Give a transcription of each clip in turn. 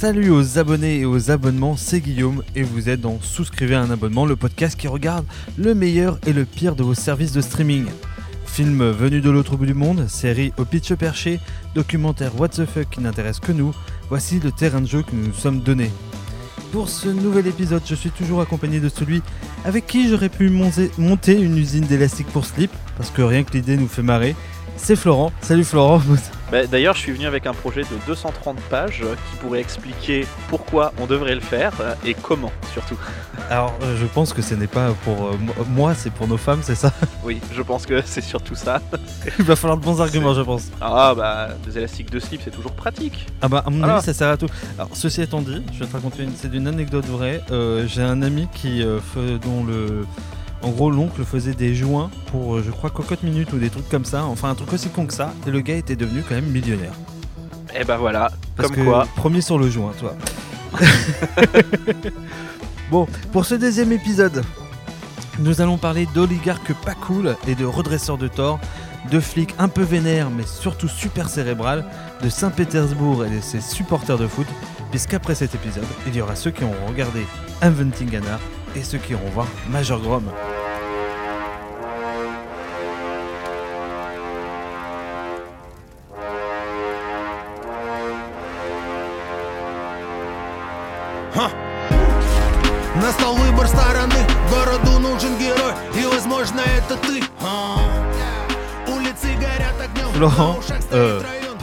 Salut aux abonnés et aux abonnements, c'est Guillaume et vous êtes dans Souscrivez à un abonnement, le podcast qui regarde le meilleur et le pire de vos services de streaming. Films venus de l'autre bout du monde, séries au pitch perché, documentaires what the fuck qui n'intéressent que nous, voici le terrain de jeu que nous nous sommes donné. Pour ce nouvel épisode, je suis toujours accompagné de celui avec qui j'aurais pu monter une usine d'élastique pour slip, parce que rien que l'idée nous fait marrer. C'est Florent. Salut Florent. Bah, D'ailleurs, je suis venu avec un projet de 230 pages euh, qui pourrait expliquer pourquoi on devrait le faire euh, et comment surtout. Alors, euh, je pense que ce n'est pas pour euh, mo- moi, c'est pour nos femmes, c'est ça? Oui, je pense que c'est surtout ça. Il va falloir de bons arguments, je pense. Ah bah, des élastiques de slip, c'est toujours pratique. Ah bah, à mon avis, ça sert à tout. Alors, ceci étant dit, je vais te raconter une, c'est une anecdote vraie. Euh, J'ai un ami qui, euh, fe- dont le. En gros, l'oncle faisait des joints pour, euh, je crois, Cocotte Minute ou des trucs comme ça. Enfin, un truc aussi con que ça. Et le gars était devenu quand même millionnaire. Et bah voilà, Parce comme que quoi. Premier sur le joint, toi. bon, pour ce deuxième épisode, nous allons parler d'oligarques pas cool et de redresseurs de tort, de flics un peu vénères mais surtout super cérébral, de Saint-Pétersbourg et de ses supporters de foot, puisqu'après cet épisode, il y aura ceux qui auront regardé Inventing Anna et ceux qui iront voir Major Grom.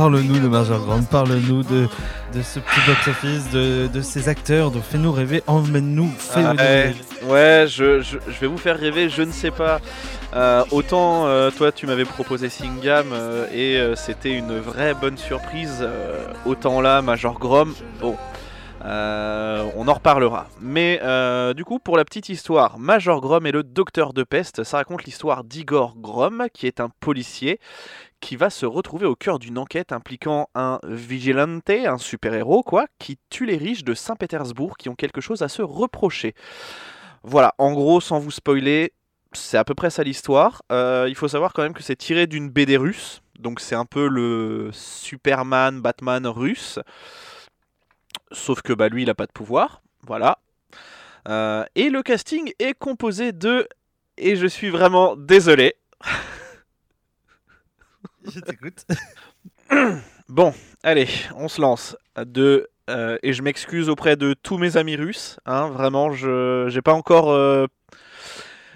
Parle-nous de Major Grom, parle-nous de, de ce petit box-office, de, de ces acteurs, de fais-nous rêver, emmène-nous, fais-nous Ah, rêver. ouais, je, je- je vais vous faire rêver, je ne sais pas. Euh, autant euh, toi tu m'avais proposé Singam euh, et c'était une vraie bonne surprise. autant là, Major Grom, bon, euh, on en reparlera. Mais euh, du coup, pour la petite histoire, Major Grom est le docteur de peste. Ça raconte l'histoire d'Igor Grom, qui est un policier qui va se retrouver au cœur d'une enquête impliquant un vigilante, un super-héros quoi, qui tue les riches de Saint-Pétersbourg qui ont quelque chose à se reprocher. Voilà, en gros, sans vous spoiler, c'est à peu près ça l'histoire. Euh, il faut savoir quand même que c'est tiré d'une BD russe, donc c'est un peu le Superman, Batman russe. Sauf que bah, lui, il a pas de pouvoir. Voilà. Euh, et le casting est composé de. Et je suis vraiment désolé. Bon, allez, on se lance. Euh, et je m'excuse auprès de tous mes amis russes. Hein, vraiment, je j'ai pas encore, euh,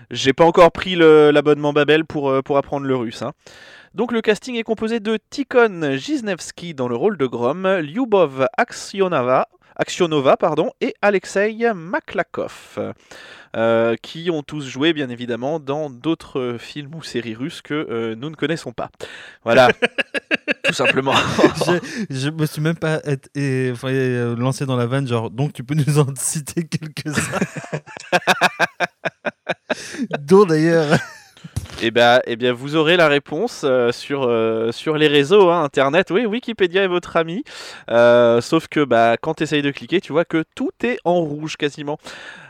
j'ai pas encore pris l'abonnement Babel pour, euh, pour apprendre le russe. hein. Donc le casting est composé de Tikhon Gisnevski dans le rôle de Grom, Lyubov Aksionova, Aksionova pardon, et Alexei Maklakov, euh, qui ont tous joué bien évidemment dans d'autres films ou séries russes que euh, nous ne connaissons pas. Voilà, tout simplement. je, je me suis même pas être- et- enfin, euh, lancé dans la vanne, genre, donc tu peux nous en citer quelques-uns. Dont d'ailleurs. Eh bien, eh bien, vous aurez la réponse euh, sur, euh, sur les réseaux, hein, Internet. Oui, Wikipédia est votre ami. Euh, sauf que bah, quand tu essayes de cliquer, tu vois que tout est en rouge quasiment.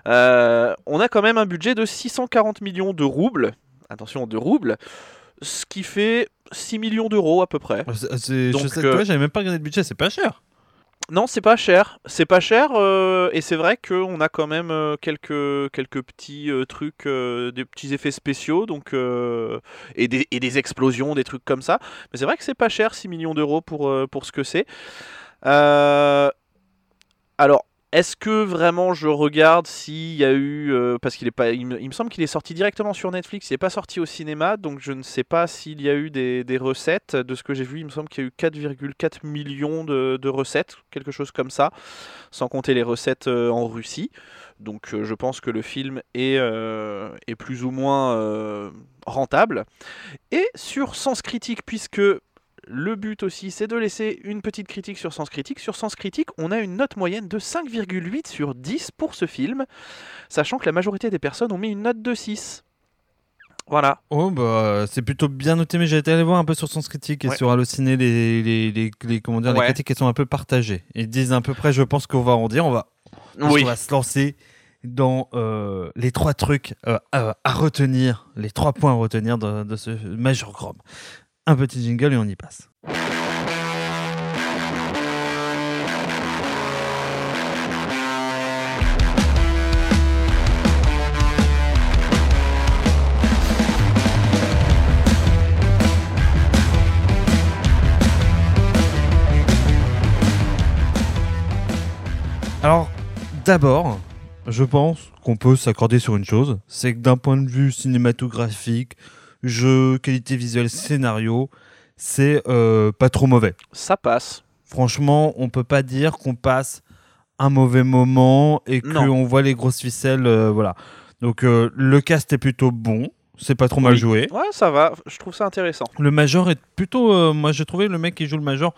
On a quand même un budget de 640 millions de roubles. Attention, de roubles. Ce qui fait 6 millions d'euros à peu près. C'est- je sais, j'avais même pas regardé le budget, c'est pas cher. Non, c'est pas cher. C'est pas cher euh, et c'est vrai qu'on a quand même euh, quelques, quelques petits euh, trucs, des petits effets spéciaux donc, et, des, explosions, des trucs comme ça. Mais c'est vrai que c'est pas cher, 6 millions d'euros pour, ce que c'est. Alors, est-ce que vraiment je regarde s'il y a eu. euh, parce qu'il est pas. Il me, semble qu'il est sorti directement sur Netflix, il n'est pas sorti au cinéma, donc je ne sais pas s'il y a eu des, des recettes. De ce que j'ai vu, il me semble qu'il y a eu 4,4 millions de, de recettes, quelque chose comme ça, sans compter les recettes euh, en Russie. Donc euh, je pense que le film est, est plus ou moins rentable. Et sur Sens Critique, puisque le but aussi, c'est de laisser une petite critique sur Sens Critique. Sur Sens Critique, on a une note moyenne de 5,8 sur 10 pour ce film, sachant que la majorité des personnes ont mis une note de 6. Voilà. Oh, bah, c'est plutôt bien noté, mais j'ai été allé voir un peu sur Sens Critique et Ouais. sur Allociné, les, les, les, les- comment dire, les Ouais. critiques elles sont un peu partagées. Ils disent à peu près, je pense qu'on va en dire, on va, Oui. se lancer dans euh, les trois trucs euh, à, à retenir, les trois points à retenir de, de ce Major Grom. Un petit jingle et on y passe. Alors, d'abord, je pense qu'on peut s'accorder sur une chose, c'est que d'un point de vue cinématographique, jeu, qualité visuelle, scénario, c'est euh, pas trop mauvais. Ça passe. Franchement, on peut pas dire qu'on passe un mauvais moment et qu'on voit les grosses ficelles, euh, voilà. Donc euh, le cast est plutôt bon, c'est pas trop mal joué. Ouais, ça va. Je trouve ça intéressant. Le major est plutôt, moi j'ai trouvé le mec qui joue le major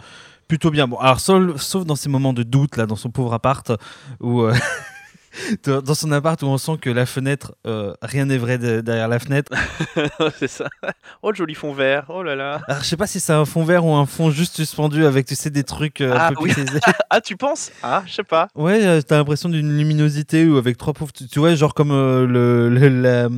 plutôt bien. Bon, alors sauf, sauf dans ces moments de doute là, dans son pauvre appart, où euh, dans son appart où on sent que la fenêtre, euh, rien n'est vrai de- derrière la fenêtre. c'est ça. Oh, le joli fond vert. Oh là là. Alors je sais pas si c'est un fond vert ou un fond juste suspendu avec tu sais des trucs euh, Ah, un peu oui. pixelisés. Ah, tu penses? Ah, je sais pas. Ouais, euh, t'as l'impression d'une luminosité ou avec trois pauvres. Tu, vois, genre comme euh, le, le- la-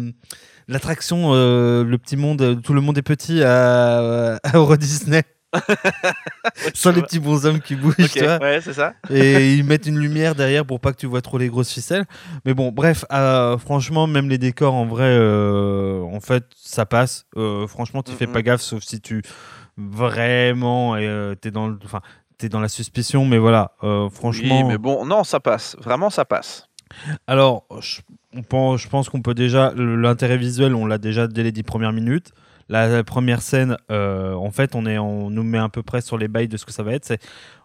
l'attraction, euh, le petit monde, tout le monde est petit à, à Euro Disney. Sans les petits bonshommes qui bougent, Ok, tu vois. ouais, c'est ça. Et ils mettent une lumière derrière pour pas que tu vois trop les grosses ficelles. Mais bon, bref, euh, franchement, même les décors, en vrai, euh, en fait, ça passe. Euh, franchement, tu fais Mhm. pas gaffe, sauf si tu vraiment t'es dans, le- enfin, t'es dans la suspicion. Mais voilà, franchement. Oui, mais bon, non, ça passe. Vraiment, ça passe. Alors, je, on pense, je pense qu'on peut déjà. L'intérêt visuel, on l'a déjà dès les dix premières minutes. La, première scène, euh, en fait, on, est, on nous met à peu près sur les bails de ce que ça va être. C'est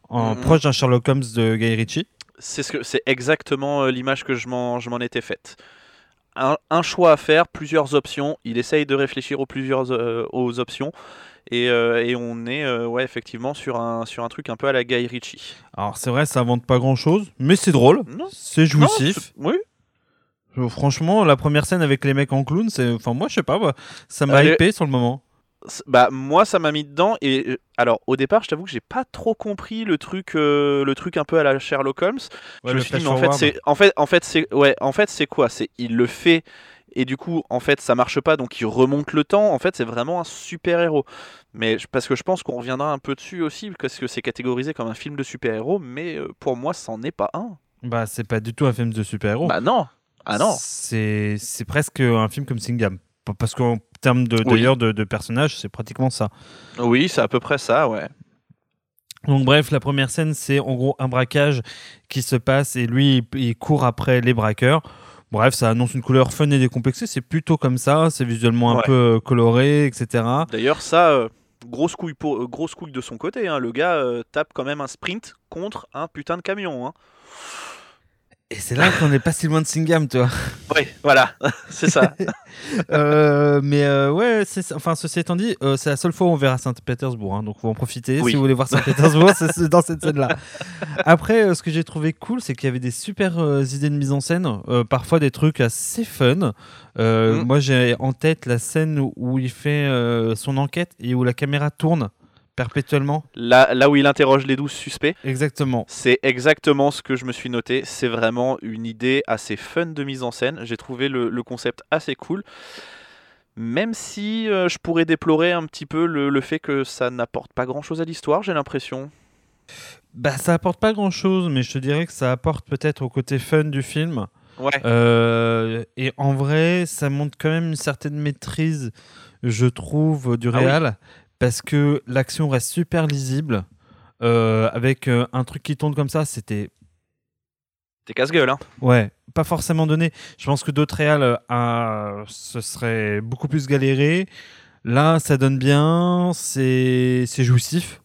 en Mhm. proche d'un Sherlock Holmes de Guy Ritchie. C'est ce que exactement euh, l'image que je m'en je m'en étais faite. Un, un choix à faire, plusieurs options. Il essaye de réfléchir aux plusieurs euh, aux options et, euh, et on est euh, ouais effectivement sur un sur un truc un peu à la Guy Ritchie. Alors, c'est vrai, ça invente pas grand chose, mais c'est drôle. C'est jouissif. oui. Franchement, la première scène avec les mecs en clown, c'est. Enfin, moi, je sais pas, bah, ça m'a Euh, hypé sur le moment. Bah moi ça m'a mis dedans et euh, alors au départ je t'avoue que j'ai pas trop compris le truc euh, le truc un peu à la Sherlock Holmes. Ouais, je me suis dit mais en fait c'est en fait en fait c'est ouais en fait c'est quoi? C'est il le fait et du coup en fait ça marche pas donc il remonte le temps en fait c'est vraiment un super héros mais parce que je pense qu'on reviendra un peu dessus aussi parce que c'est catégorisé comme un film de super héros mais euh, pour moi c'en est pas un Bah, c'est pas du tout un film de super-héros. bah non ah non C'est c'est presque un film comme Singham. Parce qu'en termes de, Oui. d'ailleurs de, de personnages, c'est pratiquement ça. oui c'est à peu près ça ouais Donc bref, la première scène, c'est en gros un braquage qui se passe et lui, il, court après les braqueurs. Bref, ça annonce une couleur fun et décomplexée. C'est plutôt comme ça. C'est visuellement un Ouais. peu euh, coloré, etc. D'ailleurs, ça, euh, grosse, couille pour, euh, grosse couille de son côté. hein. Le gars euh, tape quand même un sprint contre un putain de camion. Hein. Et c'est là qu'on n'est pas si loin de Singham, toi. Oui, voilà, c'est ça. Euh, mais euh, ouais, enfin ceci étant dit, euh, c'est la seule fois où on verra Saint-Pétersbourg, hein, donc faut en profiter Oui. si vous voulez voir Saint-Pétersbourg, c'est dans cette scène-là. Après, euh, ce que j'ai trouvé cool, c'est qu'il y avait des super euh, idées de mise en scène, euh, parfois des trucs assez fun. Euh, Mm. Moi, j'ai en tête la scène où, il fait euh, son enquête et où la caméra tourne perpétuellement. Là, là où il interroge les douze suspects, Exactement. c'est exactement ce que je me suis noté. C'est vraiment une idée assez fun de mise en scène. J'ai trouvé le, le concept assez cool. Même si euh, je pourrais déplorer un petit peu le, le fait que ça n'apporte pas grand chose à l'histoire, j'ai l'impression. Bah, ça apporte pas grand-chose, mais je te dirais que ça apporte peut-être au côté fun du film. Ouais. Euh, et en vrai, ça montre quand même une certaine maîtrise, je trouve, du Ah oui. Parce que l'action reste super lisible. Euh, avec euh, un truc qui tourne comme ça, c'était T'es casse-gueule, hein. ouais, pas forcément donné. Je pense que d'autres réals, euh, ce serait beaucoup plus galéré. Là, ça donne bien, c'est jouissif.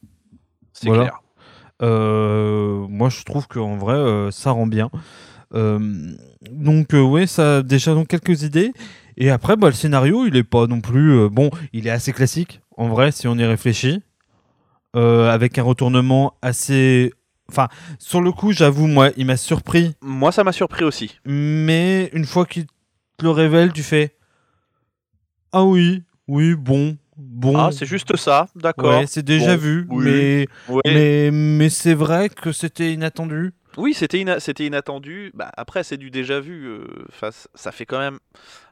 C'est Voilà. clair. Moi, je trouve qu'en vrai, ça rend bien. Donc, ouais, ça a déjà donc quelques idées. Et après, bah, le scénario, il est pas non plus. bon, il est assez classique, en vrai, si on y réfléchit. Euh, avec un retournement assez. Enfin, sur le coup, j'avoue, moi, il m'a surpris. Moi, ça m'a surpris aussi. Mais une fois qu'il te le révèle, tu fais. Ah oui, oui, bon, bon. Ah, c'est juste ça, d'accord. Ouais, c'est déjà Bon, vu, oui. mais, mais, mais c'est vrai que c'était inattendu. Oui, c'était ina- c'était inattendu. Bah, après, c'est du déjà vu. euh, 'fin, c- ça fait quand même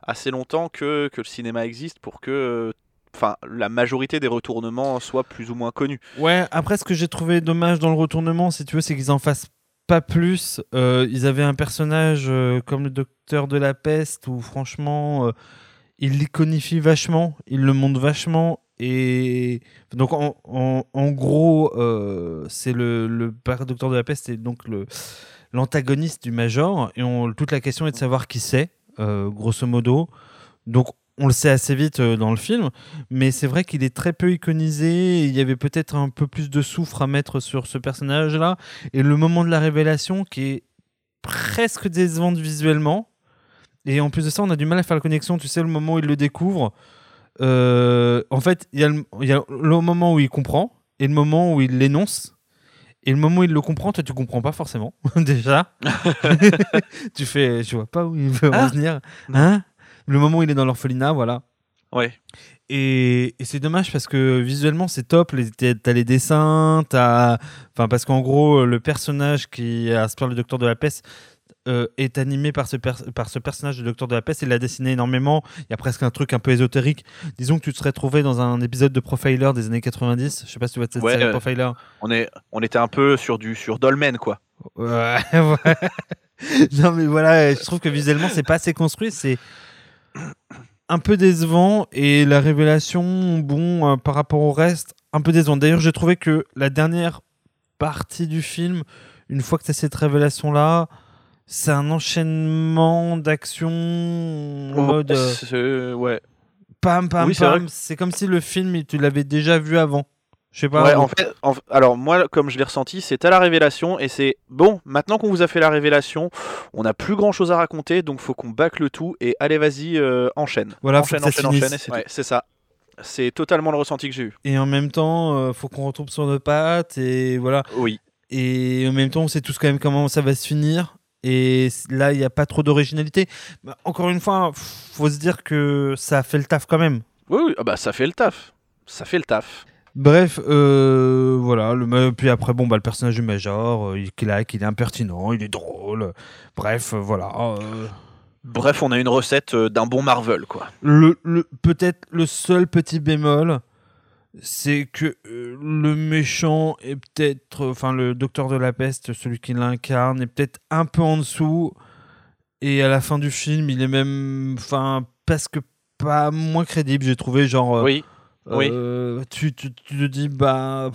assez longtemps que, que le cinéma existe pour que euh, enfin, la majorité des retournements soient plus ou moins connus. Ouais, après, ce que j'ai trouvé dommage dans le retournement, si tu veux, c'est qu'ils en fassent pas plus. Euh, ils avaient un personnage euh, comme le docteur de la peste où, franchement, euh, ils l'iconifient vachement, ils le montrent vachement. Et donc, en, gros, euh, c'est le, docteur de la peste et donc l'antagoniste du Major. Et toute la question est de savoir qui c'est, grosso modo. Donc, on le sait assez vite euh, dans le film, mais c'est vrai qu'il est très peu iconisé. Il y avait peut-être un peu plus de soufre à mettre sur ce personnage-là. Et le moment de la révélation qui est presque décevante visuellement. Et en plus de ça, on a du mal à faire la connexion. Tu sais, le moment où il le découvre, euh, en fait, il y, a le, il y a le moment où il comprend et le moment où il l'énonce. Et le moment où il le comprend, toi, tu comprends pas forcément, déjà. tu fais, je vois pas où il veut en Ah. venir. Non. Hein? Le moment où il est dans l'orphelinat, voilà. Ouais. Et, et c'est dommage parce que visuellement c'est top. T'as- les dessins, t'as. Enfin, parce qu'en gros, le personnage qui aspire le docteur de la peste euh, est animé par ce, par ce personnage du docteur de la peste. Il l'a dessiné énormément. Il y a presque un truc un peu ésotérique. Disons que tu te serais trouvé dans un épisode de Profiler des années 90. Je sais pas si tu vois cette Ouais, série euh, Profiler. On, est, on était un peu sur du sur Dolmen, quoi. Ouais, ouais. non mais voilà, je trouve que visuellement c'est pas assez construit, c'est un peu décevant et la révélation, bon, euh, par rapport au reste, un peu décevant. D'ailleurs, j'ai trouvé que la dernière partie du film, une fois que tu as cette révélation là, c'est un enchaînement d'actions en mode euh, ouais. pam Oui, pam. C'est comme si le film tu l'avais déjà vu avant. Je sais pas. Ouais, en fait, en- alors moi, comme je l'ai ressenti, c'est à la révélation et c'est bon. Maintenant qu'on vous a fait la révélation, on n'a plus grand chose à raconter, donc faut qu'on bâcle le tout et allez, vas-y, euh, enchaîne. Voilà, faut enchaîne, que enchaîne, finisse. enchaîne. et c'est Ouais, ça. C'est totalement le ressenti que j'ai eu. Et en même temps, euh, faut qu'on retombe sur nos pattes et voilà. Oui. Et en même temps, on sait tous quand même comment ça va se finir. Et là, il n'y a pas trop d'originalité. Bah, encore une fois, faut se dire que ça fait le taf quand même. Oui, oui, ah bah ça fait le taf. Ça fait le taf. Bref, euh, voilà. Le, puis après, bon, bah, le personnage du Major, euh, il claque, il est impertinent, il est drôle. Bref, euh, voilà. euh, Bref, on a une recette d'un bon Marvel, quoi. le, le- Peut-être le seul petit bémol, c'est que le méchant est peut-être, enfin le docteur de la peste, celui qui l'incarne, est peut-être un peu en dessous. Et à la fin du film, il est même, enfin, presque pas moins crédible, j'ai trouvé. Genre, Oui. Oui. euh, tu, tu, tu te dis, bah,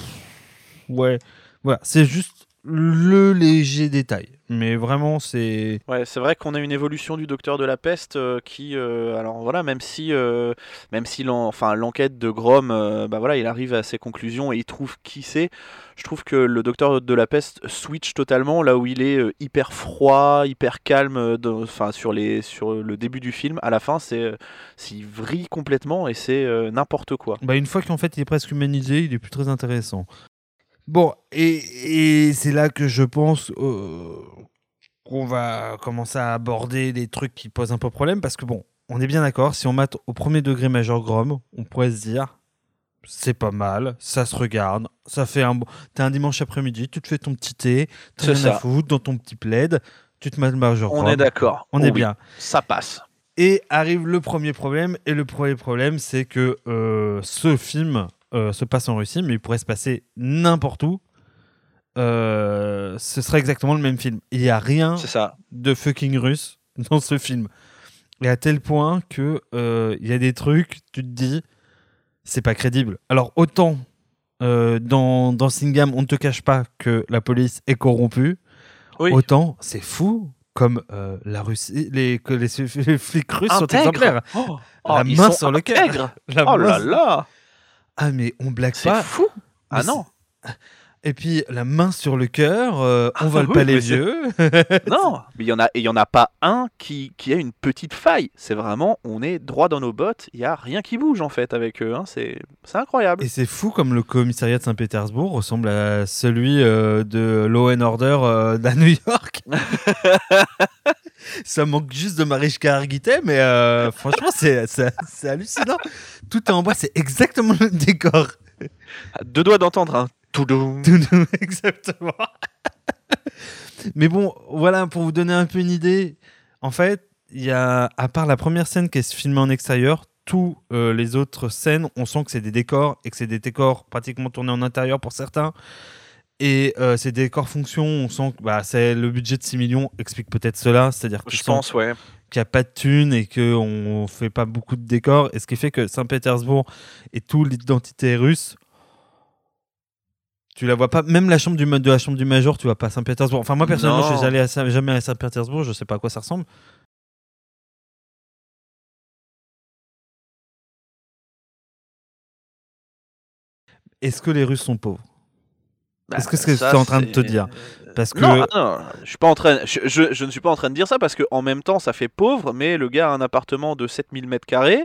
ouais, voilà, c'est juste le léger détail. Mais vraiment, c'est. Ouais, c'est vrai qu'on a une évolution du docteur de la peste euh, qui, euh, alors voilà, même si, euh, même si enfin, l'enquête de Grom, euh, bah voilà, il arrive à ses conclusions et il trouve qui c'est. Je trouve que le docteur de la peste switch totalement là où il est euh, hyper froid, hyper calme, dans- enfin sur les, sur le début du film. À la fin, c'est, s'il vrille complètement et c'est euh, n'importe quoi. Bah, une fois qu'en fait il est presque humanisé, il est plus très intéressant. Bon, et, et c'est là que je pense euh, qu'on va commencer à aborder les trucs qui posent un peu problème, parce que bon, on est bien d'accord, si on mate au premier degré Major Grom, on pourrait se dire, c'est pas mal, ça se regarde, ça fait un... bon- T'as un dimanche après-midi, tu te fais ton petit thé, t'as rien à ça. foutre dans ton petit plaid, tu te mates Major On Grom, est d'accord. on Oh est oui, bien. Ça passe. Et arrive le premier problème. Et le premier problème, c'est que euh, ce film euh, se passe en Russie, mais il pourrait se passer n'importe où. Euh, ce serait exactement le même film. Il n'y a rien ça. de fucking russe dans ce film. Et à tel point que euh, il y a des trucs, tu te dis, c'est pas crédible. Alors autant dans, dans Singham, on ne te cache pas que la police est corrompue. Oui. Autant c'est fou comme euh, la Russie, les, que les, les flics russes sont exemplaires. Oh, La oh, main sur le cœur. La Oh là là. Ah mais on blague C'est pas. fou. Ah non. Et puis la main sur le cœur, euh, on Ah vole oui, pas les c'est- vieux. Non, mais il y en a, et il y en a pas un qui, qui a une petite faille. C'est vraiment, on est droit dans nos bottes. Il y a rien qui bouge en fait avec eux. hein. C'est, c'est incroyable. Et c'est fou comme le commissariat de Saint-Pétersbourg ressemble à celui euh, de Law and Order euh, d'à New York. Ça manque juste de Marichka Hargitay, mais euh, franchement, c'est, c'est, c'est hallucinant. Tout est en bois, c'est exactement le décor. À Deux doigts d'entendre un toudoum. exactement. mais bon, voilà, pour vous donner un peu une idée, en fait, il y a, à part la première scène qui est filmée en extérieur, tous euh, les autres scènes, on sent que c'est des décors et que c'est des décors pratiquement tournés en intérieur pour certains. Et euh, ces décors fonction, on sent que bah, c'est le budget de 6 millions explique peut-être cela, c'est-à-dire que Je pense, ouais. qu'il n'y a pas de thunes et qu'on ne fait pas beaucoup de décors. Et ce qui fait que Saint-Pétersbourg et toute l'identité russe, tu la vois pas. Même la chambre du de la chambre du major, tu vois pas Saint-Pétersbourg. Enfin, moi personnellement, je Non. suis allé à jamais à Saint-Pétersbourg. Je sais pas à quoi ça ressemble. Est-ce que les Russes sont pauvres? Est-ce que c'est ce que tu es en train de te dire Parce que Non, non, je suis pas en train. Je, je- je ne suis pas en train de dire ça parce que en même temps, ça fait pauvre, mais le gars a un appartement de 7000 mètres carrés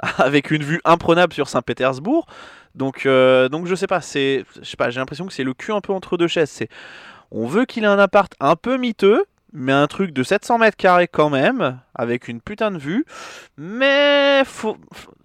avec une vue imprenable sur Saint-Pétersbourg. Donc, euh, donc je sais pas. C'est, je sais pas. J'ai l'impression que c'est le cul un peu entre deux chaises. C'est, on veut qu'il ait un appart un peu miteux, mais un truc de 700 mètres carrés quand même, avec une putain de vue. Mais faut-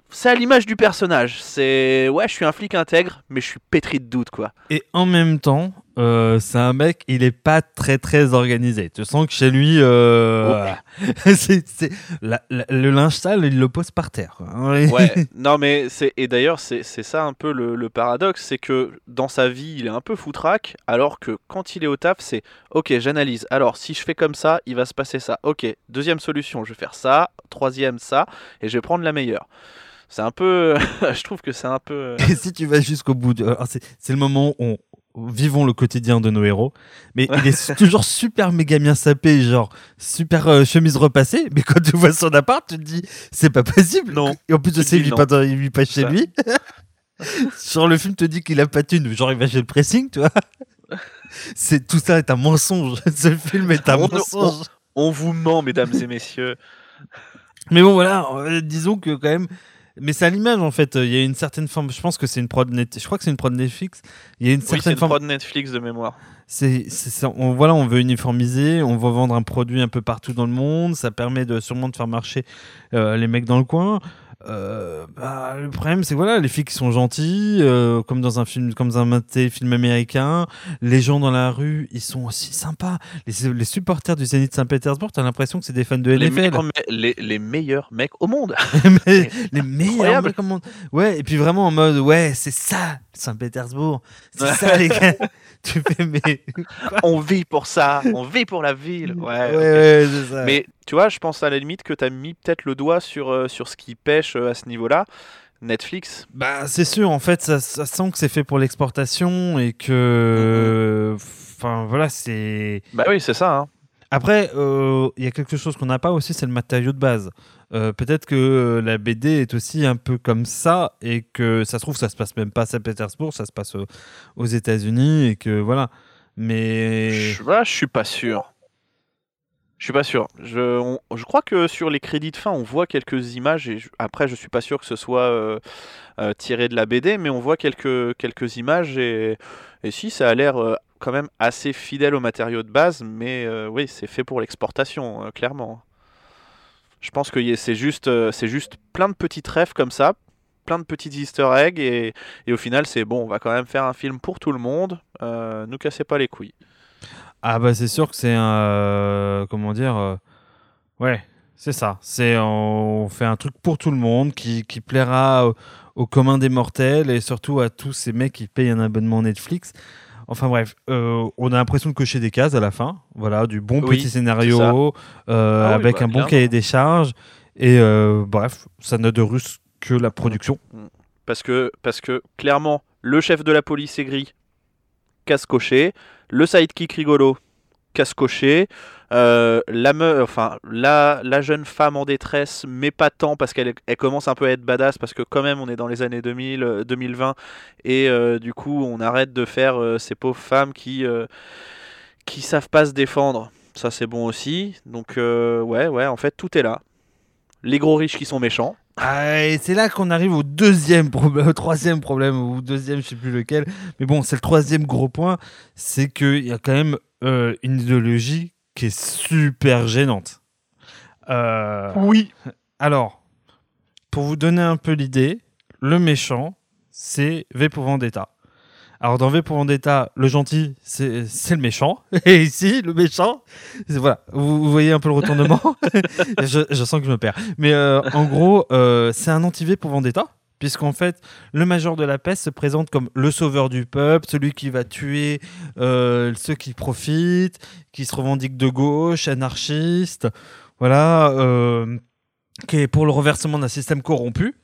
c'est à l'image du personnage. C'est, ouais, je suis un flic intègre, mais je suis pétri de doute, quoi. Et en même temps, euh, c'est un mec, il est pas très très organisé. Tu sens que chez lui, euh, c'est, c'est- la- la- le linge sale, il le pose par terre. quoi. Ouais, non mais c'est et d'ailleurs c'est c'est ça un peu le, le paradoxe, c'est que dans sa vie il est un peu foutraque, alors que quand il est au taf c'est ok j'analyse. Alors si je fais comme ça, il va se passer ça. Ok, deuxième solution, je vais faire ça, troisième ça, et je vais prendre la meilleure. C'est un peu, je trouve que c'est un peu. euh, Et si tu vas jusqu'au bout, de... alors, c'est, le moment où on vivons le quotidien de nos héros, mais il est toujours super méga bien sapé, genre super euh, chemise repassée, mais quand tu vois son appart, tu te dis c'est pas possible. Non. Et en plus de ça, il vit pas, dans- il vit pas chez Ça. lui. Sur le film te dit qu'il a pas de thune, genre il va chez le pressing, tu vois. C'est tout ça est un mensonge. Ce film est un On- mensonge. On vous ment, mesdames et messieurs. Mais bon, voilà, euh, disons que quand même. Mais c'est à l'image en fait. Il y a une certaine forme. Je pense que c'est une prod net. Je crois que c'est une prod Netflix. Il y a une Oui, c'est certaine une forme. prod Netflix de mémoire. C'est. On, voilà, on veut uniformiser. On veut vendre un produit un peu partout dans le monde. Ça permet de sûrement de faire marcher euh, les mecs dans le coin. Euh, bah, le problème, c'est que voilà, les filles qui sont gentilles, euh, comme dans un film, comme dans un film américain. Les gens dans la rue, ils sont aussi sympas. Les, les supporters du Zénith Saint-Pétersbourg, t'as l'impression que c'est des fans de Les, NFL. meilleurs les- les meilleurs mecs au monde. Les meilleurs mecs au monde. Ouais, et puis vraiment en mode, ouais, c'est ça, Saint-Pétersbourg. C'est ça, les gars. tu fais, mais. on vit pour ça, on vit pour la ville. Ouais, ouais, ok. ouais, c'est ça. Mais tu vois, je pense à la limite que tu as mis peut-être le doigt sur, euh, sur ce qui pêche euh, à ce niveau-là. Netflix, Bah, c'est sûr, en fait, ça, ça sent que c'est fait pour l'exportation et que. Enfin, voilà, c'est. bah oui, c'est ça. hein. Après, euh, il y a quelque chose qu'on n'a pas aussi, c'est le matériau de base. Euh, Peut-être que la BD est aussi un peu comme ça et que ça se trouve, ça se passe même pas à Saint-Pétersbourg, ça se passe au- aux États-Unis et que voilà. Mais. Je, voilà, je suis pas sûr. Je suis pas sûr. Je, crois que sur les crédits de fin, on voit quelques images. Et je- après, je suis pas sûr que ce soit euh, euh, tiré de la BD, mais on voit quelques, quelques images. Et, et si, ça a l'air euh, quand même assez fidèle au matériau de base. Mais oui, c'est fait pour l'exportation, clairement. Je pense que c'est juste, c'est juste plein de petites rêves comme ça, plein de petits easter eggs. Et, et au final, c'est bon, on va quand même faire un film pour tout le monde. Euh, nous cassez pas les couilles. Ah bah c'est sûr que c'est un euh, comment dire euh, ouais c'est ça. C'est on fait un truc pour tout le monde qui, qui plaira au, au commun des mortels et surtout à tous ces mecs qui payent un abonnement Netflix. Enfin bref euh, on a l'impression de cocher des cases à la fin. Voilà du bon Oui, petit scénario euh, Ah oui, avec bah, un bon clairement. cahier des charges. Et euh, bref ça n'a de russe que la production. Parce que, parce que clairement, le chef de la police aigri, casse coché. Le sidekick rigolo, casse coché. Euh, la, jeune femme en détresse, mais pas tant parce qu'elle elle commence un peu à être badass parce que quand même on est dans les années 2000, euh, 2020 et euh, du coup on arrête de faire euh, ces pauvres femmes qui euh, qui savent pas se défendre. Ça c'est bon aussi. Donc euh, ouais ouais en fait tout est là. Les gros riches qui sont méchants. Ah, et c'est là qu'on arrive au deuxième problème, au troisième problème, ou au deuxième, je sais plus lequel. Mais bon, c'est le troisième gros point, c'est qu'il y a quand même euh, une idéologie qui est super gênante. Euh, Oui. alors, pour vous donner un peu l'idée, le méchant, c'est V pour Vendetta. Alors dans V pour Vendetta, le gentil, c'est c'est le méchant. Et ici, le méchant, voilà, vous, vous voyez un peu le retournement? je, je sens que je me perds. Mais euh, en gros, euh, c'est un anti-V pour Vendetta. Puisqu'en fait, le major de la peste se présente comme le sauveur du peuple, celui qui va tuer euh, ceux qui profitent, qui se revendique de gauche, anarchiste, voilà, qui est pour le renversement d'un système corrompu.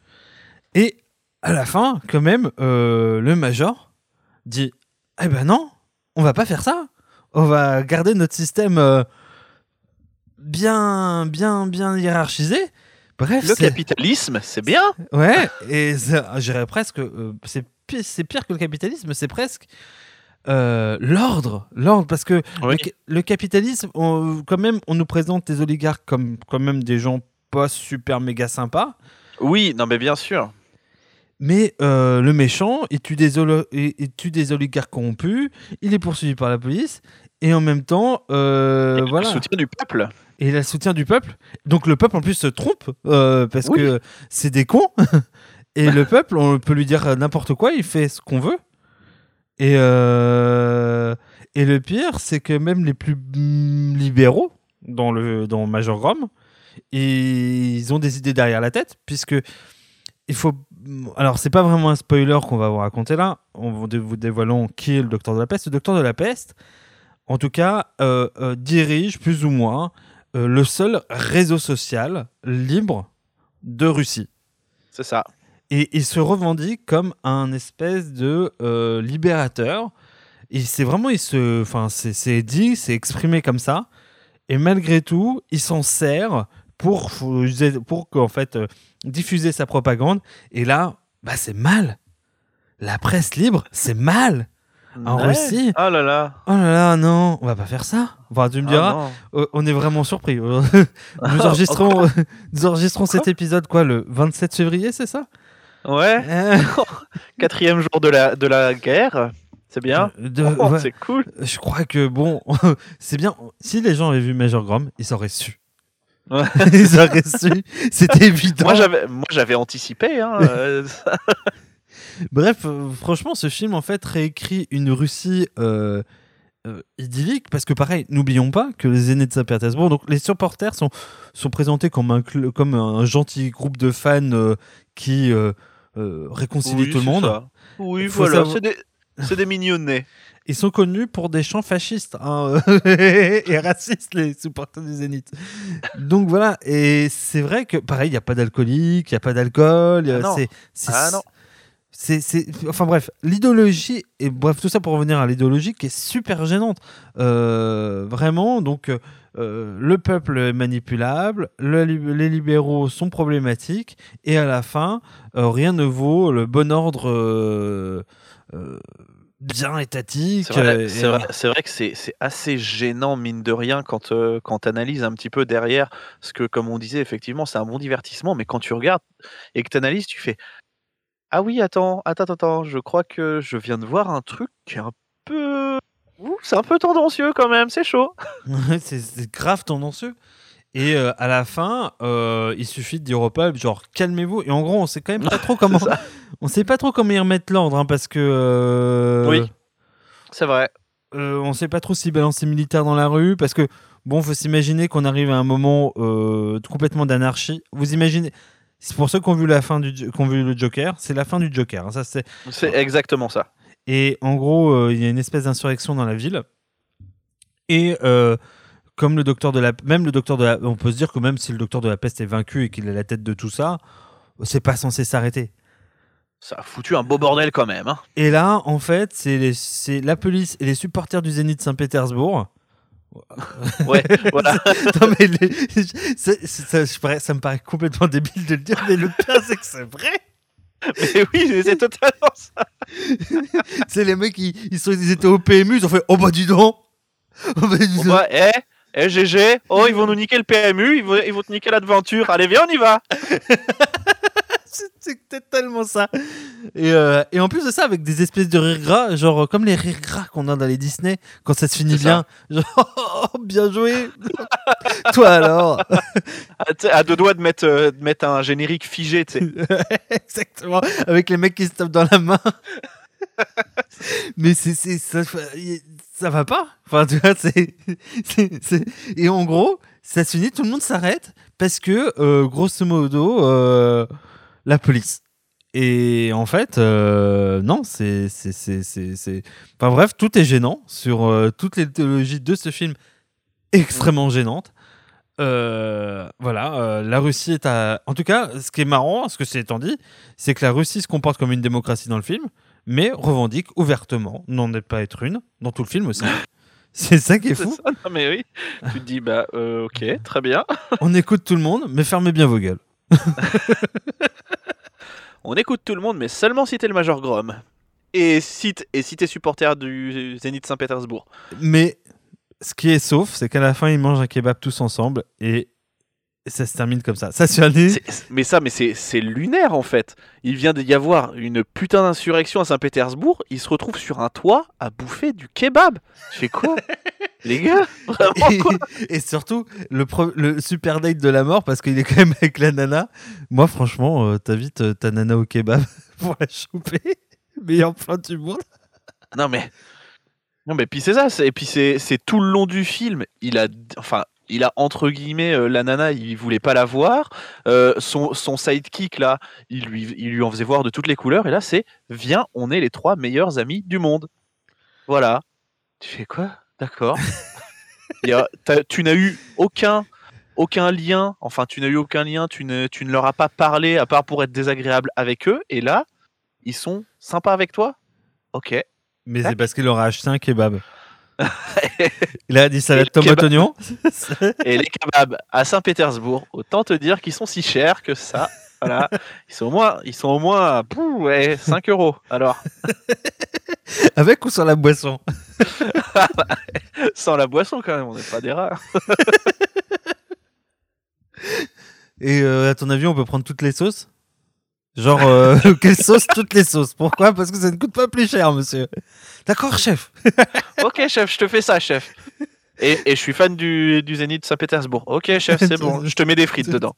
Et à la fin, quand même, le major dit Eh ben non, on va pas faire ça. On va garder notre système euh, bien, bien, bien hiérarchisé. Bref, Le capitalisme, c'est bien. Ouais, et dirais presque, euh, c'est pire, c'est pire que le capitalisme, c'est presque euh, l'ordre, l'ordre, parce que Oui. le, ca- le capitalisme, on- quand même, on nous présente les oligarques comme quand même des gens pas super méga sympas, Oui, non mais bien sûr. Mais euh, le méchant, il tue, des il, il tue des oligarques corrompus, il est poursuivi par la police, et en même temps, euh, Avec voilà. Le soutien du peuple. Et il a le soutien du peuple. Donc le peuple en plus se trompe euh, parce Oui. que c'est des cons. et le peuple, on peut lui dire n'importe quoi, il fait ce qu'on veut. Et, euh, et le pire, c'est que même les plus libéraux dans, le, dans Major Grom, ils ont des idées derrière la tête, puisque il faut. Alors, c'est pas vraiment un spoiler qu'on va vous raconter là. On vous dé- vous dévoilons qui est le docteur de la peste. Le docteur de la peste, en tout cas, euh, euh, dirige plus ou moins euh, le seul réseau social libre de Russie. C'est ça. Et il se revendique comme un espèce de libérateur. Et c'est vraiment, il se, enfin, c'est c'est dit, c'est exprimé comme ça. Et malgré tout, il s'en sert pour, pour qu'en fait, diffuser sa propagande. Et là, bah, c'est mal. La presse libre, c'est mal. En Ouais. Russie Oh là là. Oh là là, non, on va pas faire ça. Enfin, tu me Ah diras, euh, on est vraiment surpris. nous enregistrons, nous enregistrons cet épisode quoi, le 27 février, c'est ça? Ouais. Euh, Quatrième jour de la, de la guerre. C'est bien. Oh, ouais, C'est cool. Je crois que bon, c'est bien. Si les gens avaient vu Major Grom, ils auraient su. Ils auraient su. C'était évident. Moi j'avais, moi j'avais anticipé. Hein, euh, Bref, euh, franchement, ce film en fait réécrit une Russie euh, euh, idyllique parce que pareil, n'oublions pas que les aînés de Saint-Pétersbourg, donc les supporters sont sont présentés comme un comme un gentil groupe de fans qui euh, euh, réconcilie oui, tout le c'est monde. ça. Oui, Faut voilà. savoir- C'est des, c'est des mignonnets. Ils sont connus pour des chants fascistes hein, et racistes, les supporters du Zénith. Donc voilà, et c'est vrai que pareil, il n'y a pas d'alcoolique, il n'y a pas d'alcool. Ah c'est, Ah non. c'est- c'est- enfin bref, l'idéologie, et bref, tout ça pour revenir à l'idéologie qui est super gênante. Euh, vraiment, donc euh, le peuple est manipulable, le les libéraux sont problématiques, et à la fin, euh, rien ne vaut le bon ordre. Bien étatique C'est vrai, euh, vrai- vrai que c'est assez gênant, mine de rien, quand, euh, quand tu analyses un petit peu derrière. Parce que, comme on disait, effectivement, c'est un bon divertissement, mais quand tu regardes et que tu analyses, tu fais Ah oui, attends, attends, attends, je crois que je viens de voir un truc qui est un peu. C'est un peu tendancieux quand même, c'est chaud. c'est grave tendancieux. Et euh, à la fin, euh, il suffit de dire au peuple, genre calmez-vous. Et en gros, on sait quand même pas trop comment, on sait pas trop comment y remettre l'ordre, hein, parce que euh, Oui. C'est vrai. euh, on sait pas trop s'ils balancent les militaires dans la rue, parce que bon, faut s'imaginer qu'on arrive à un moment euh, complètement d'anarchie. Vous imaginez, c'est pour ceux qui ont vu la fin du, qui ont vu le Joker, c'est la fin du Joker. hein, ça c'est C'est exactement ça. Et en gros, euh, il y a une espèce d'insurrection dans la ville. Et euh, comme le docteur de la, même le docteur de la, on peut se dire que même si le docteur de la peste est vaincu et qu'il est la tête de tout ça, c'est pas censé s'arrêter. Ça a foutu un beau bordel quand même. hein. Et là, en fait, c'est la police et les supporters du Zénith de Saint-Pétersbourg. Ouais, voilà. non mais les- ça, me paraît complètement débile de le dire, mais le pire c'est que c'est vrai. Mais oui, c'est totalement ça. C'est les mecs, ils, ils, sont, ils étaient au PMU, ils ont fait oh bah dis donc. Oh bah, dis donc. bah, eh, eh, GG, oh, ils vont nous niquer le PMU, ils vont, ils vont te niquer l'aventure. Allez, viens, on y va. C'était tellement ça. Et, euh, et en plus de ça, avec des espèces de rires gras, genre comme les rires gras qu'on a dans les Disney, quand ça se finit bien. Genre, oh, bien joué. Toi alors. À, deux doigts de mettre, euh, de mettre un générique figé, tu sais. Exactement. Avec les mecs qui se tapent dans la main. Mais c'est, ça, ça va pas. Enfin, tu vois, c'est, Et en gros, ça se finit, tout le monde s'arrête parce que, euh, grosso modo, euh, la police. Et en fait, euh, non, c'est, c'est, c'est, c'est, c'est- Enfin bref, tout est gênant sur euh, toute l'idéologie de ce film extrêmement gênante. Euh, voilà, euh, la Russie est à. En tout cas, ce qui est marrant, ce que c'est étant dit, c'est que la Russie se comporte comme une démocratie dans le film, mais revendique ouvertement n'en est pas être une, dans tout le film aussi. C'est ça qui est fou. ça, non mais oui. tu te dis, bah, euh, ok, très bien. On écoute tout le monde, mais fermez bien vos gueules. On écoute tout le monde, mais seulement si t'es le Major Grom. Et si et si t'es supporter du Zénith Saint-Pétersbourg. Mais ce qui est sauf, c'est qu'à la fin, ils mangent un kebab tous ensemble et ça se termine comme ça. Ça se c'est- Mais ça, mais c'est lunaire en fait. Il vient d'y avoir une putain d'insurrection à Saint-Pétersbourg. Il se retrouve sur un toit à bouffer du kebab. Je fais quoi? Les gars Vraiment quoi? et, et surtout, le, super date de la mort, parce qu'il est quand même avec la nana. Moi, franchement, euh, t'invites euh, ta nana au kebab pour la choper. Meilleur plan du monde. Non mais non mais puis c'est ça. Et puis c'est c'est tout le long du film. Il a enfin il a entre guillemets euh, la nana. Il voulait pas la voir. Euh, son son sidekick là, il lui il lui en faisait voir de toutes les couleurs. Et là c'est viens, on est les trois meilleurs amis du monde. Voilà. Tu fais quoi? D'accord. A- tu n'as eu aucun aucun lien. Enfin tu n'as eu aucun lien. Tu ne tu ne leur as pas parlé à part pour être désagréable avec eux. Et là ils sont sympas avec toi? Ok. Mais c'est parce qu'il aura acheté un kebab. Il a dit salade tomate kebab- oignon. Et les kebabs à Saint-Pétersbourg, autant te dire qu'ils sont si chers que ça. Voilà. Ils sont au moins, ils sont au moins à pouh, ouais, 5 euros. Alors, Avec ou sans la boisson? Sans la boisson quand même, on n'est pas des rats. Et euh, à ton avis, on peut prendre toutes les sauces? Genre, euh, quelle sauce Toutes les sauces. Pourquoi? Parce que ça ne coûte pas plus cher, monsieur. D'accord, chef. Ok, chef, je te fais ça, chef. Et, et je suis fan du, du Zénith de Saint-Pétersbourg. Ok, chef, c'est bon. Je te mets des frites dedans.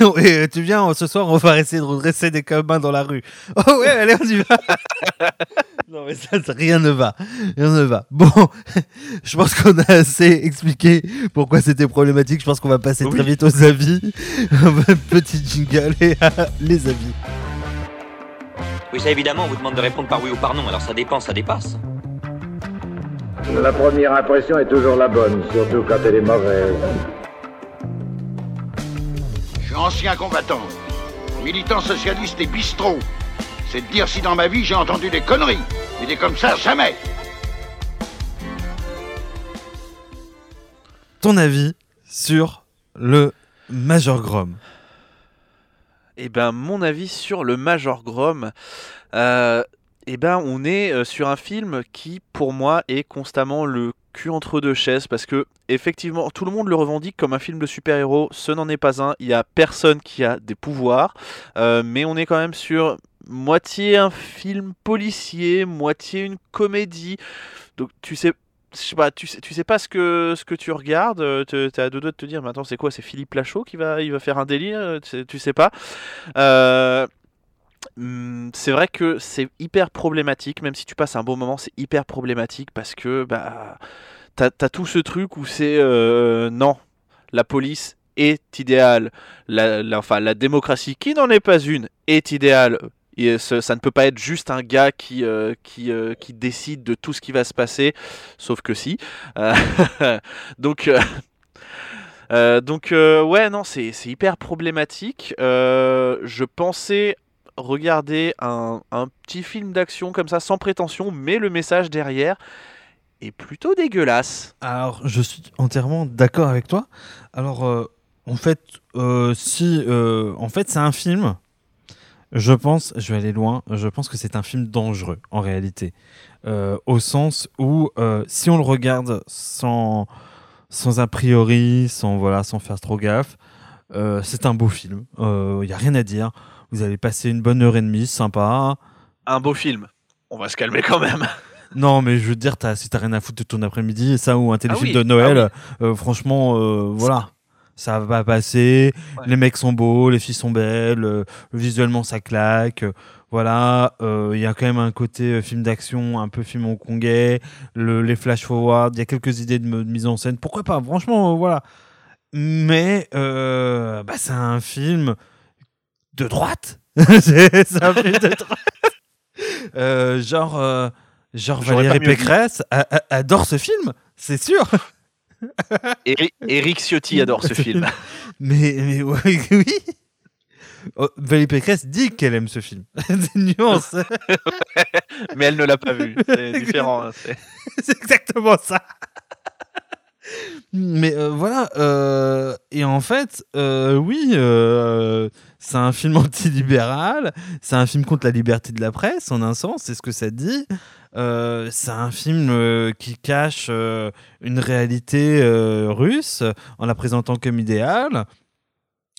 Et euh, tu viens, ce soir, on va essayer de redresser des communs dans la rue. Oh ouais, allez, on y va. non, mais ça, ça, rien ne va. Rien ne va. Bon, je pense qu'on a assez expliqué pourquoi c'était problématique. Je pense qu'on va passer très vite aux avis. Petit jingle et à les avis. Oui, ça évidemment, on vous demande de répondre par oui ou par non, alors ça dépend, ça dépasse. La première impression est toujours la bonne, surtout quand elle est mauvaise. Je suis ancien combattant, militant socialiste et bistrot. C'est de dire si dans ma vie j'ai entendu des conneries. Mais des comme ça, jamais. Ton avis sur le Major Grom? Eh ben, mon avis sur le Major Grom, euh, eh ben, on est euh, sur un film qui, pour moi, est constamment le cul entre deux chaises parce que, effectivement, tout le monde le revendique comme un film de super-héros. Ce n'en est pas un. Il y a personne qui a des pouvoirs, euh, mais on est quand même sur moitié un film policier, moitié une comédie. Donc, tu sais. Je sais pas, tu sais, tu pas ce que, ce que tu regardes, euh, te- t'es à deux doigts de te dire, mais attends, c'est quoi? C'est Philippe Lachaud qui va, il faire un délire? Tu sais, tu pas. C'est vrai que c'est hyper problématique, même si tu passes un bon moment, c'est hyper problématique parce que bah, t'as as tout ce truc où c'est euh, non, la police est idéale, la, enfin la démocratie qui n'en est pas une est idéale. Et ça ne peut pas être juste un gars qui, euh, qui, euh, qui décide de tout ce qui va se passer, sauf que si. Donc, donc ouais, non, c'est hyper problématique. Je pensais regarder un, petit film d'action comme ça, sans prétention, mais le message derrière est plutôt dégueulasse. Alors, je suis entièrement d'accord avec toi. Alors, euh, en fait, euh, si, euh, en fait, c'est un film. Je pense, je vais aller loin. Je pense que c'est un film dangereux en réalité, au sens où si on le regarde sans, sans a priori, sans voilà, sans faire trop gaffe, c'est un beau film. Il y a rien à dire. Vous allez passer une bonne heure et demie, sympa. Un beau film. On va se calmer quand même. Non, mais je veux dire, as, si t'as rien à foutre de ton après-midi, ça ou un téléfilm oui, de Noël, ah euh, franchement, euh, voilà. Ça va passer, Ouais. les mecs sont beaux, les filles sont belles, euh, visuellement ça claque, voilà. Il y a quand même un côté film d'action, un peu film hongkongais, le, les flash forward, il y a quelques idées de, de mise en scène, pourquoi pas, franchement, voilà. Mais bah, c'est un film de droite? c'est un film de droite. Euh, genre, euh, genre Valérie. Pécresse a- a- adore ce film, c'est sûr. Eri- Eric Ciotti adore ce film. Mais, mais ouais, oui. Oh, Valérie Pécresse dit qu'elle aime ce film. C'est une nuance. Mais elle ne l'a pas vu. C'est différent. hein, c'est exactement ça. Mais euh, voilà, euh, et en fait, euh, oui, c'est un film antilibéral, c'est un film contre la liberté de la presse, en un sens, c'est ce que ça dit. C'est un film qui cache une réalité russe en la présentant comme idéale.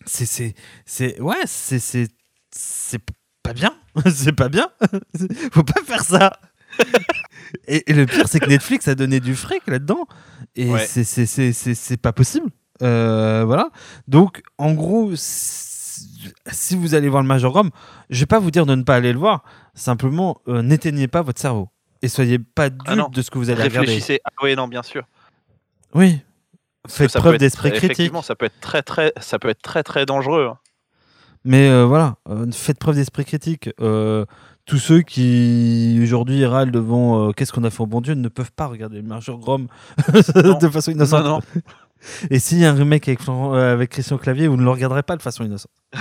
C'est, c'est, c'est, ouais, c'est, c'est, c'est pas bien. c'est pas bien. Faut pas faire ça. Et, et le pire, c'est que Netflix a donné du fric là-dedans. Et Ouais. c'est, pas possible. Euh, voilà. Donc, en gros, si vous allez voir le Major Rome, je vais pas vous dire de ne pas aller le voir. Simplement, euh, n'éteignez pas votre cerveau. Et soyez pas dupe Ah de ce que vous allez regarder. Réfléchissez. Ah oui, non, bien sûr. Oui. Parce Faites preuve d'esprit critique. Effectivement, ça peut être très, très, ça peut être très, très dangereux. hein. Mais euh, voilà, faites preuve d'esprit critique. Euh, tous ceux qui aujourd'hui râlent devant euh, qu'est-ce qu'on a fait au bon Dieu ne peuvent pas regarder le Major Grom de façon innocente. Non, non. Et s'il y a un remake avec, euh, avec Christian Clavier, vous ne le regarderez pas de façon innocente.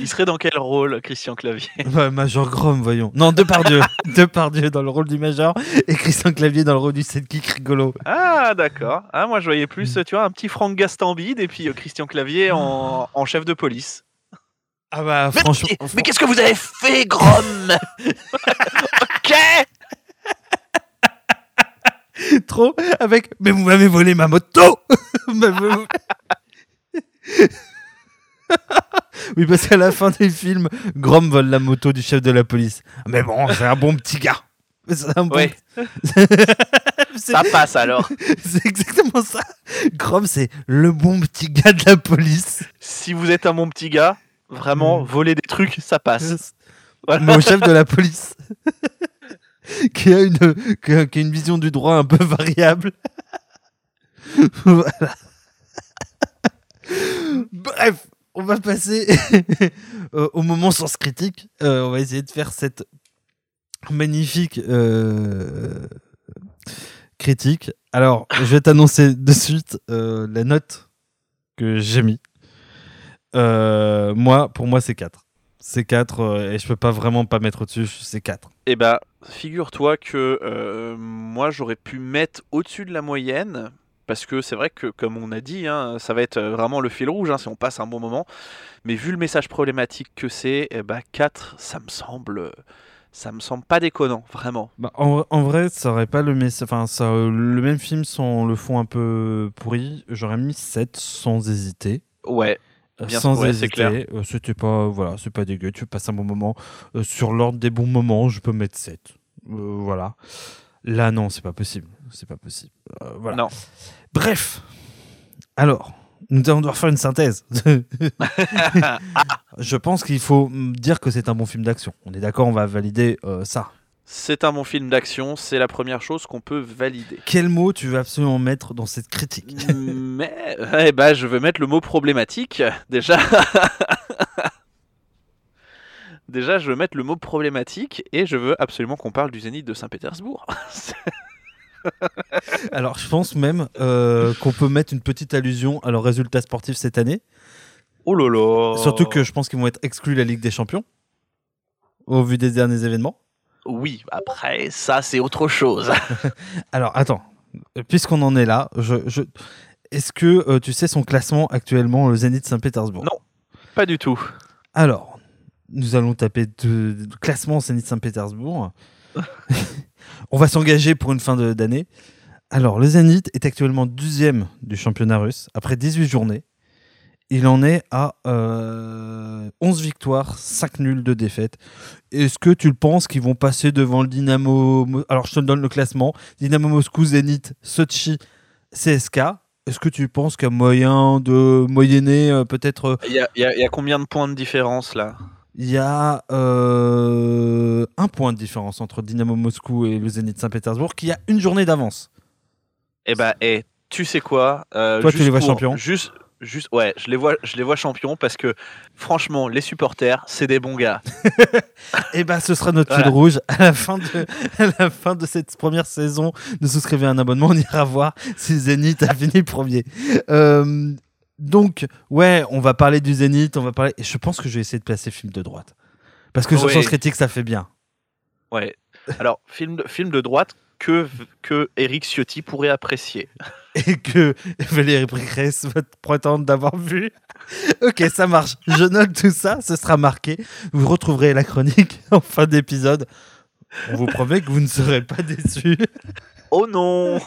Il serait dans quel rôle, Christian Clavier? Bah, Major Grom, voyons. Non, Depardieu. Depardieu dans le rôle du Major et Christian Clavier dans le rôle du sidekick rigolo. Ah, d'accord. Ah, moi, je voyais plus, tu vois, un petit Franck Gastambide et puis euh, Christian Clavier en, en chef de police. Ah bah franchement. mais qu'est-ce que vous avez fait, Grom? Ok. Trop avec mais vous m'avez volé ma moto. Oui parce qu'à la fin du film Grom vole la moto du chef de la police. Mais bon c'est un bon petit gars. C'est un bon c'est Ça passe alors. c'est exactement ça. Grom c'est le bon petit gars de la police. Si vous êtes un mon petit gars, vraiment, voler des trucs, ça passe. Voilà. mais au chef de la police qui a une qui a, qui a une vision du droit un peu variable. Voilà. Bref on va passer au moment sens critique. Euh, on va essayer de faire cette magnifique euh, critique. Alors je vais t'annoncer de suite euh, la note que j'ai mis Euh, moi pour moi c'est 4 c'est 4 euh, et je peux pas vraiment pas mettre au-dessus, c'est 4. Eh bah, figure-toi que euh, moi, j'aurais pu mettre au-dessus de la moyenne. Parce que c'est vrai que, comme on a dit, hein, ça va être vraiment le fil rouge hein, si on passe un bon moment. Mais vu le message problématique que c'est, eh bah, 4, ça me semble. Ça me semble pas déconnant, vraiment. Bah, en, en vrai, ça aurait pas le enfin ça euh, le même film sans le fond un peu pourri, j'aurais mis 7 sans hésiter. Ouais, Bien sans ouais, hésiter. Euh, c'était pas voilà, c'est pas dégueu, tu passes un bon moment Euh, sur l'ordre des bons moments, je peux mettre 7. Euh, voilà. Là non, c'est pas possible, c'est pas possible. Voilà. Non. Bref. Alors, nous allons devoir faire une synthèse. Je pense qu'il faut dire que c'est un bon film d'action. On est d'accord, on va valider euh, ça. C'est un bon film d'action, c'est la première chose qu'on peut valider. Quel mot tu veux absolument mettre dans cette critique? Mais, eh bah, je veux mettre le mot problématique. Déjà. Déjà, je veux mettre le mot problématique et je veux absolument qu'on parle du Zénith de Saint-Pétersbourg. Alors, je pense même euh, qu'on peut mettre une petite allusion à leurs résultats sportifs cette année. oh là là Surtout que je pense qu'ils vont être exclus de la Ligue des Champions au vu des derniers événements. Oui, après, ça, c'est autre chose. Alors, attends, puisqu'on en est là, je, je- est-ce que euh, tu sais son classement actuellement, le Zénith Saint-Pétersbourg? Non. Pas du tout. Alors, nous allons taper de, de classement Zénith Saint-Pétersbourg. On va s'engager pour une fin de- d'année. Alors, le Zénith est actuellement 12e du championnat russe après 18 journées. Il en est à euh, 11 victoires, 5 nuls, 2 défaites. Est-ce que tu le penses qu'ils vont passer devant le Dynamo Mo- Alors, je te donne le classement. Dynamo Moscou, Zénith, Sochi, CSK. Est-ce que tu penses a moyen de moyenner euh, peut-être euh, Il y a, y y combien de points de différence là? Il y a euh, un point de différence entre Dynamo Moscou et le Zénith Saint-Pétersbourg qui a une journée d'avance. Eh bah, eh, tu sais quoi euh, Toi, tu les vois champions Juste, juste, ouais, je les vois, je les vois champions parce que franchement, les supporters, c'est des bons gars. Et ben, ce sera notre Voilà. fil rouge à la fin de à la fin de cette première saison. De souscrivez un abonnement, on ira voir si le Zénith a fini premier. Euh, Donc, ouais, on va parler du Zénith, on va parler. Et je pense que je vais essayer de placer film de droite. Parce que sur Ouais. Sens Critique, ça fait bien. Ouais. Alors, film de, film de droite que, que Eric Ciotti pourrait apprécier. Et que Valérie Pécresse va prétendre d'avoir vu. ok, ça marche. Je note tout ça, ce sera marqué. Vous retrouverez la chronique en fin d'épisode. On vous promet que vous ne serez pas déçus. Oh non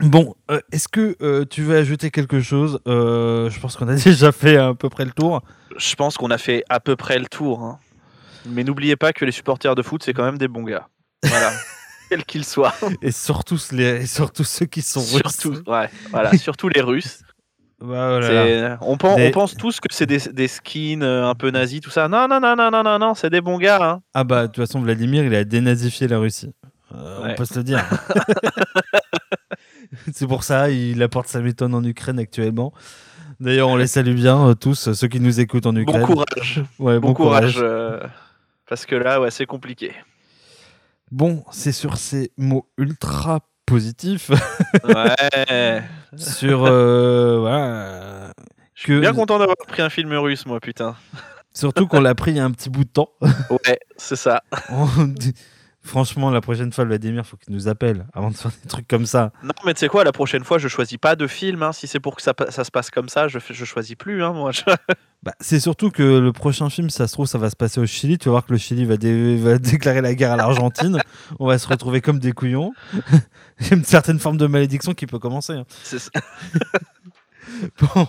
Bon, euh, est-ce que euh, tu veux ajouter quelque chose? Euh, Je pense qu'on a déjà fait à peu près le tour. Je pense qu'on a fait à peu près le tour. hein. Mais n'oubliez pas que les supporters de foot, c'est quand même des bons gars. Voilà. Quels qu'ils soient. Et surtout, les, et surtout ceux qui sont russes. surtout, ouais, voilà, surtout les Russes. Bah, là là. C'est- on, pense, Des- on pense tous que c'est des, des skins euh, un peu nazis, tout ça. Non, non, non, non, non, non, non, c'est des bons gars. hein. Ah bah, de toute façon, Vladimir, il a dénazifié la Russie. Euh, On peut se le dire. C'est pour ça, il apporte sa méthode en Ukraine actuellement. D'ailleurs, on les salue bien, euh, tous, ceux qui nous écoutent en Ukraine. Bon courage. Ouais, Bon, courage. euh, parce que là, ouais, c'est compliqué. Bon, c'est sur ces mots ultra positifs, Ouais. sur... euh, voilà, Je suis Que- bien content d'avoir pris un film russe, moi, putain. Surtout qu'on l'a pris il y a un petit bout de temps. Ouais, c'est ça. Franchement, la prochaine fois, Vladimir, faut qu'il nous appelle avant de faire des trucs comme ça. Non, mais tu sais quoi, la prochaine fois, je choisis pas de film. hein. Si c'est pour que ça, ça se passe comme ça, je, je choisis plus, hein, moi. Bah, c'est surtout que le prochain film, ça se trouve, ça va se passer au Chili. Tu vas voir que le Chili va, dé- va déclarer la guerre à l'Argentine. On va se retrouver comme des couillons. Il y a une certaine forme de malédiction qui peut commencer. hein. c'est ça. Bon.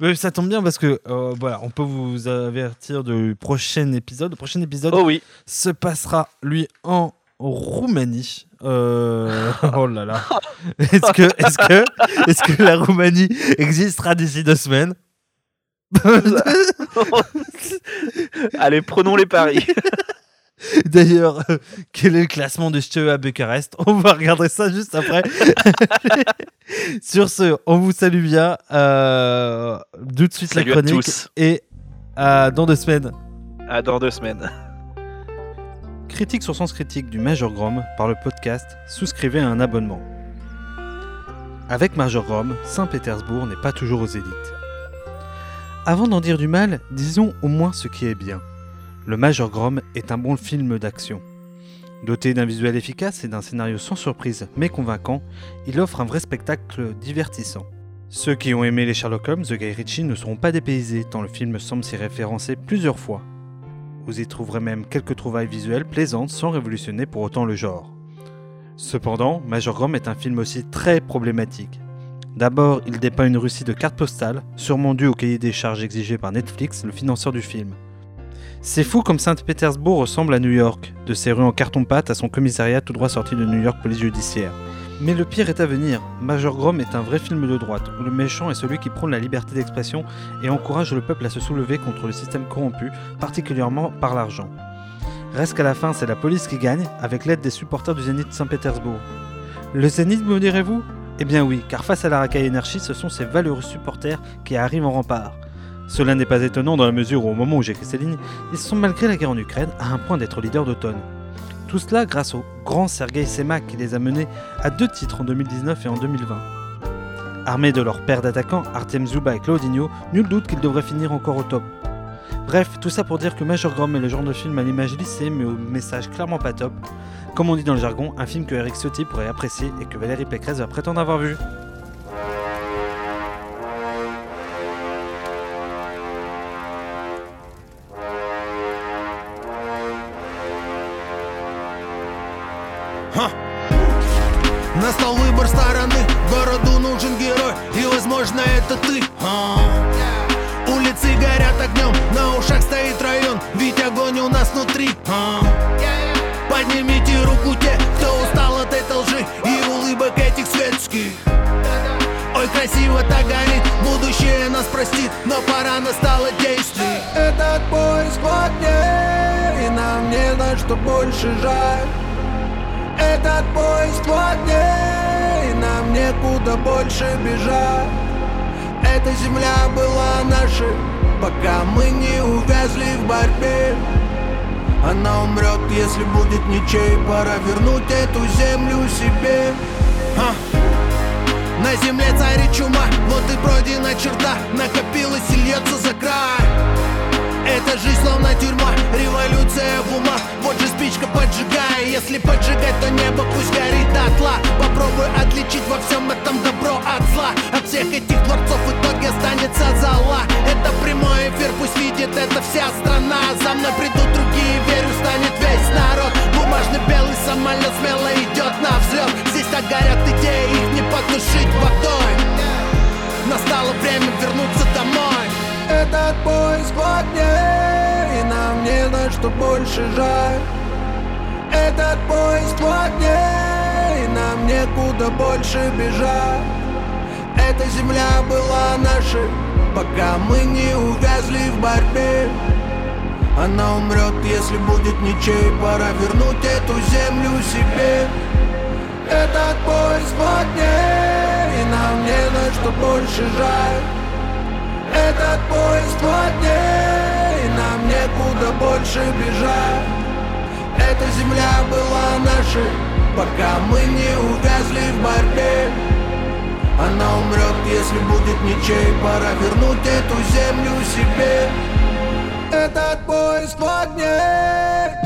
Mais ça tombe bien parce que euh, voilà, on peut vous avertir du prochain épisode. Le prochain épisode Oh oui. se passera, lui, en Roumanie. Euh, oh là là. Est-ce que, est que, est que la Roumanie existera d'ici deux semaines? Allez, prenons les paris. D'ailleurs, quel est le classement de STE à Bucarest? On va regarder ça juste après. Sur ce, on vous salue bien. Euh, tout de suite Salut la à chronique. tous. Et à dans deux semaines. À dans deux semaines. Critique sur Sens Critique du Major Grom par le podcast Souscrivez à un abonnement. Avec Major Grom, Saint-Pétersbourg n'est pas toujours aux élites. Avant d'en dire du mal, disons au moins ce qui est bien. Le Major Grom est un bon film d'action. Doté d'un visuel efficace et d'un scénario sans surprise mais convaincant, il offre un vrai spectacle divertissant. Ceux qui ont aimé les Sherlock Holmes de Guy Ritchie ne seront pas dépaysés tant le film semble s'y référencer plusieurs fois. Vous y trouverez même quelques trouvailles visuelles plaisantes sans révolutionner pour autant le genre. Cependant, Major Grom est un film aussi très problématique. D'abord, il dépeint une Russie de cartes postales, sûrement due au cahier des charges exigé par Netflix, le financeur du film. C'est fou comme Saint-Pétersbourg ressemble à New York, de ses rues en carton-pâte à son commissariat tout droit sorti de New York Police Judiciaire. Mais le pire est à venir. Major Grom est un vrai film de droite, où le méchant est celui qui prône la liberté d'expression et encourage le peuple à se soulever contre le système corrompu, particulièrement par l'argent. Reste qu'à la fin, c'est la police qui gagne, avec l'aide des supporters du Zénith Saint-Pétersbourg. Le Zénith, me direz-vous? Eh bien oui, car face à la racaille énergie, ce sont ces valeureux supporters qui arrivent en rempart. Cela n'est pas étonnant dans la mesure où, au moment où j'écris ces lignes, ils sont malgré la guerre en Ukraine à un point d'être leaders d'automne. Tout cela grâce au grand Sergei Semak qui les a menés à deux titres en 2019 et en 2020. Armés de leur paire d'attaquants, Artem Zuba et Claudinho, nul doute qu'ils devraient finir encore au top. Bref, tout ça pour dire que Major Grom est le genre de film à l'image lissée mais au message clairement pas top. Comme on dit dans le jargon, un film que Eric Ciotti pourrait apprécier et que Valérie Pécresse va prétendre avoir vu. Что больше жаль. Этот поезд плотнее, нам некуда больше бежать. Эта земля была нашей, пока мы не увязли в борьбе. Она умрет, если будет ничей, пора вернуть эту землю себе. А. На земле царит чума, вот и пройдена черта Накопилось и льется за край эта жизнь словно тюрьма, революция в умах. Вот же спичка поджигай, если поджигать, то небо пусть горит дотла Попробуй отличить во всем этом добро от зла. От всех этих дворцов в итоге останется зала. Это прямой эфир, пусть видит это вся страна. За мной придут другие, верю, станет весь народ. Бумажный белый самолет смело идет на взлет. Здесь так горят идеи, их не потушить водой. Настало время вернуться домой этот поезд плотнее И нам не на что больше жаль. Этот поезд плотнее И нам некуда больше бежать. Эта земля была нашей Пока мы не увязли в борьбе. Она умрет, если будет ничей Пора вернуть эту землю себе. Этот поезд плотнее И нам не на что больше жаль этот поезд плотнее, нам некуда больше бежать. Эта земля была нашей, пока мы не увязли в борьбе. Она умрет, если будет ничей, пора вернуть эту землю себе. Этот поезд плотнее